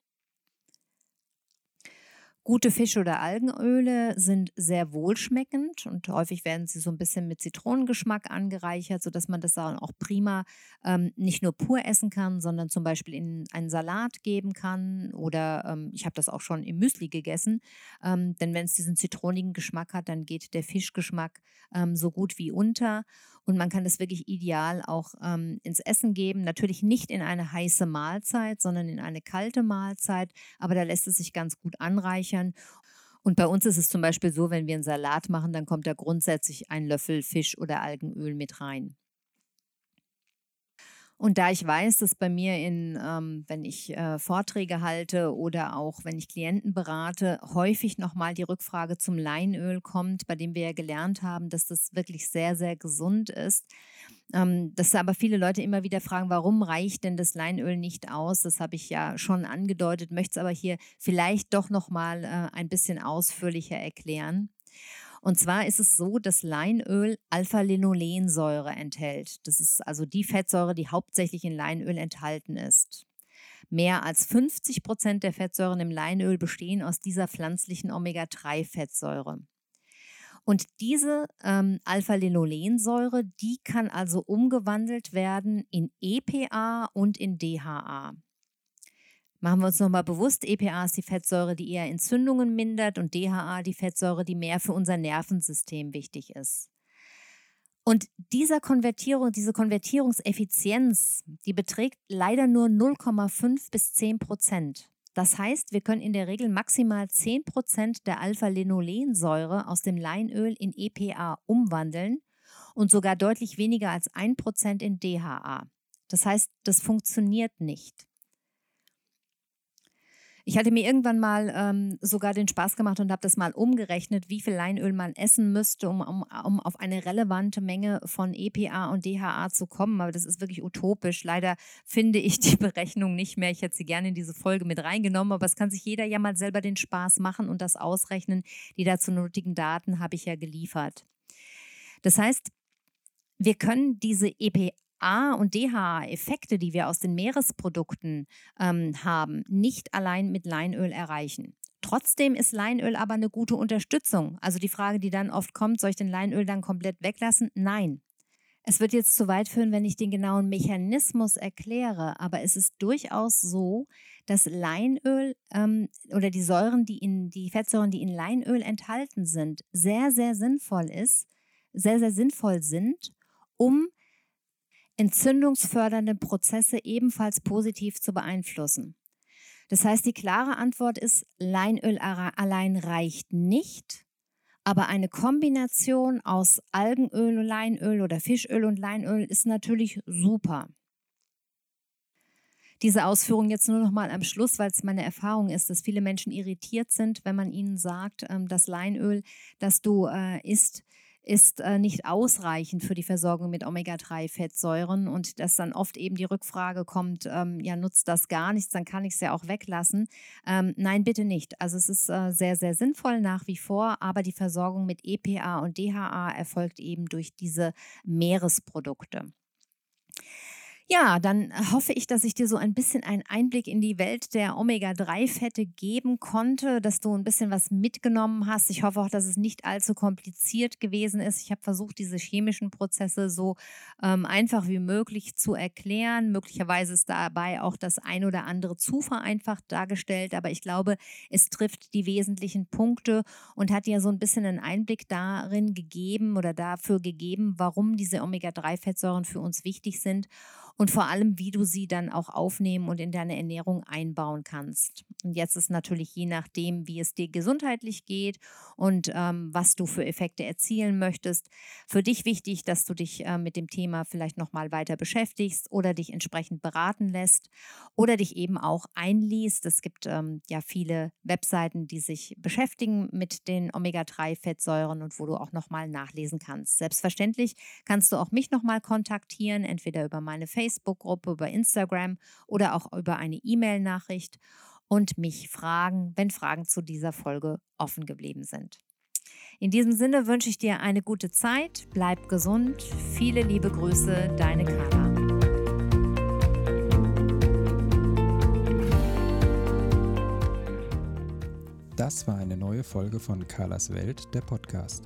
Gute Fisch- oder Algenöle sind sehr wohlschmeckend und häufig werden sie so ein bisschen mit Zitronengeschmack angereichert, sodass man das dann auch prima ähm, nicht nur pur essen kann, sondern zum Beispiel in einen Salat geben kann oder ähm, ich habe das auch schon im Müsli gegessen. Ähm, denn wenn es diesen zitronigen Geschmack hat, dann geht der Fischgeschmack ähm, so gut wie unter. Und man kann das wirklich ideal auch ähm, ins Essen geben. Natürlich nicht in eine heiße Mahlzeit, sondern in eine kalte Mahlzeit. Aber da lässt es sich ganz gut anreichern. Und bei uns ist es zum Beispiel so, wenn wir einen Salat machen, dann kommt da grundsätzlich ein Löffel Fisch oder Algenöl mit rein. Und da ich weiß, dass bei mir in, ähm, wenn ich äh, Vorträge halte oder auch wenn ich Klienten berate, häufig nochmal die Rückfrage zum Leinöl kommt, bei dem wir ja gelernt haben, dass das wirklich sehr, sehr gesund ist. Ähm, dass aber viele Leute immer wieder fragen, warum reicht denn das Leinöl nicht aus? Das habe ich ja schon angedeutet, möchte es aber hier vielleicht doch nochmal äh, ein bisschen ausführlicher erklären. Und zwar ist es so, dass Leinöl Alpha-Linolensäure enthält. Das ist also die Fettsäure, die hauptsächlich in Leinöl enthalten ist. Mehr als 50 Prozent der Fettsäuren im Leinöl bestehen aus dieser pflanzlichen Omega-3-Fettsäure. Und diese ähm, Alpha-Linolensäure, die kann also umgewandelt werden in EPA und in DHA. Machen wir uns nochmal bewusst, EPA ist die Fettsäure, die eher Entzündungen mindert und DHA die Fettsäure, die mehr für unser Nervensystem wichtig ist. Und dieser Konvertierung, diese Konvertierungseffizienz, die beträgt leider nur 0,5 bis 10 Prozent. Das heißt, wir können in der Regel maximal 10 Prozent der Alpha-Linolensäure aus dem Leinöl in EPA umwandeln und sogar deutlich weniger als 1 Prozent in DHA. Das heißt, das funktioniert nicht. Ich hatte mir irgendwann mal ähm, sogar den Spaß gemacht und habe das mal umgerechnet, wie viel Leinöl man essen müsste, um, um, um auf eine relevante Menge von EPA und DHA zu kommen. Aber das ist wirklich utopisch. Leider finde ich die (laughs) Berechnung nicht mehr. Ich hätte sie gerne in diese Folge mit reingenommen, aber es kann sich jeder ja mal selber den Spaß machen und das ausrechnen. Die dazu nötigen Daten habe ich ja geliefert. Das heißt, wir können diese EPA A- und DHA-Effekte, die wir aus den Meeresprodukten ähm, haben, nicht allein mit Leinöl erreichen. Trotzdem ist Leinöl aber eine gute Unterstützung. Also die Frage, die dann oft kommt, soll ich den Leinöl dann komplett weglassen? Nein. Es wird jetzt zu weit führen, wenn ich den genauen Mechanismus erkläre, aber es ist durchaus so, dass Leinöl ähm, oder die Säuren, die in die Fettsäuren, die in Leinöl enthalten sind, sehr, sehr sinnvoll ist, sehr, sehr sinnvoll sind, um entzündungsfördernde Prozesse ebenfalls positiv zu beeinflussen. Das heißt, die klare Antwort ist, Leinöl allein reicht nicht, aber eine Kombination aus Algenöl und Leinöl oder Fischöl und Leinöl ist natürlich super. Diese Ausführung jetzt nur noch mal am Schluss, weil es meine Erfahrung ist, dass viele Menschen irritiert sind, wenn man ihnen sagt, ähm, das Leinöl, das du äh, isst, ist äh, nicht ausreichend für die Versorgung mit Omega-3-Fettsäuren und dass dann oft eben die Rückfrage kommt, ähm, ja, nutzt das gar nichts, dann kann ich es ja auch weglassen. Ähm, nein, bitte nicht. Also es ist äh, sehr, sehr sinnvoll nach wie vor, aber die Versorgung mit EPA und DHA erfolgt eben durch diese Meeresprodukte. Ja, dann hoffe ich, dass ich dir so ein bisschen einen Einblick in die Welt der Omega-3-Fette geben konnte, dass du ein bisschen was mitgenommen hast. Ich hoffe auch, dass es nicht allzu kompliziert gewesen ist. Ich habe versucht, diese chemischen Prozesse so ähm, einfach wie möglich zu erklären. Möglicherweise ist dabei auch das ein oder andere zu vereinfacht dargestellt, aber ich glaube, es trifft die wesentlichen Punkte und hat dir so ein bisschen einen Einblick darin gegeben oder dafür gegeben, warum diese Omega-3-Fettsäuren für uns wichtig sind und vor allem, wie du sie dann auch aufnehmen und in deine Ernährung einbauen kannst. Und jetzt ist natürlich je nachdem, wie es dir gesundheitlich geht und ähm, was du für Effekte erzielen möchtest, für dich wichtig, dass du dich äh, mit dem Thema vielleicht nochmal weiter beschäftigst oder dich entsprechend beraten lässt oder dich eben auch einliest. Es gibt ähm, ja viele Webseiten, die sich beschäftigen mit den Omega-3-Fettsäuren und wo du auch nochmal nachlesen kannst. Selbstverständlich kannst du auch mich nochmal kontaktieren, entweder über meine Facebook Facebook-Gruppe, über Instagram oder auch über eine E-Mail-Nachricht und mich fragen, wenn Fragen zu dieser Folge offen geblieben sind. In diesem Sinne wünsche ich dir eine gute Zeit, bleib gesund, viele liebe Grüße, deine Carla. Das war eine neue Folge von Carlas Welt, der Podcast.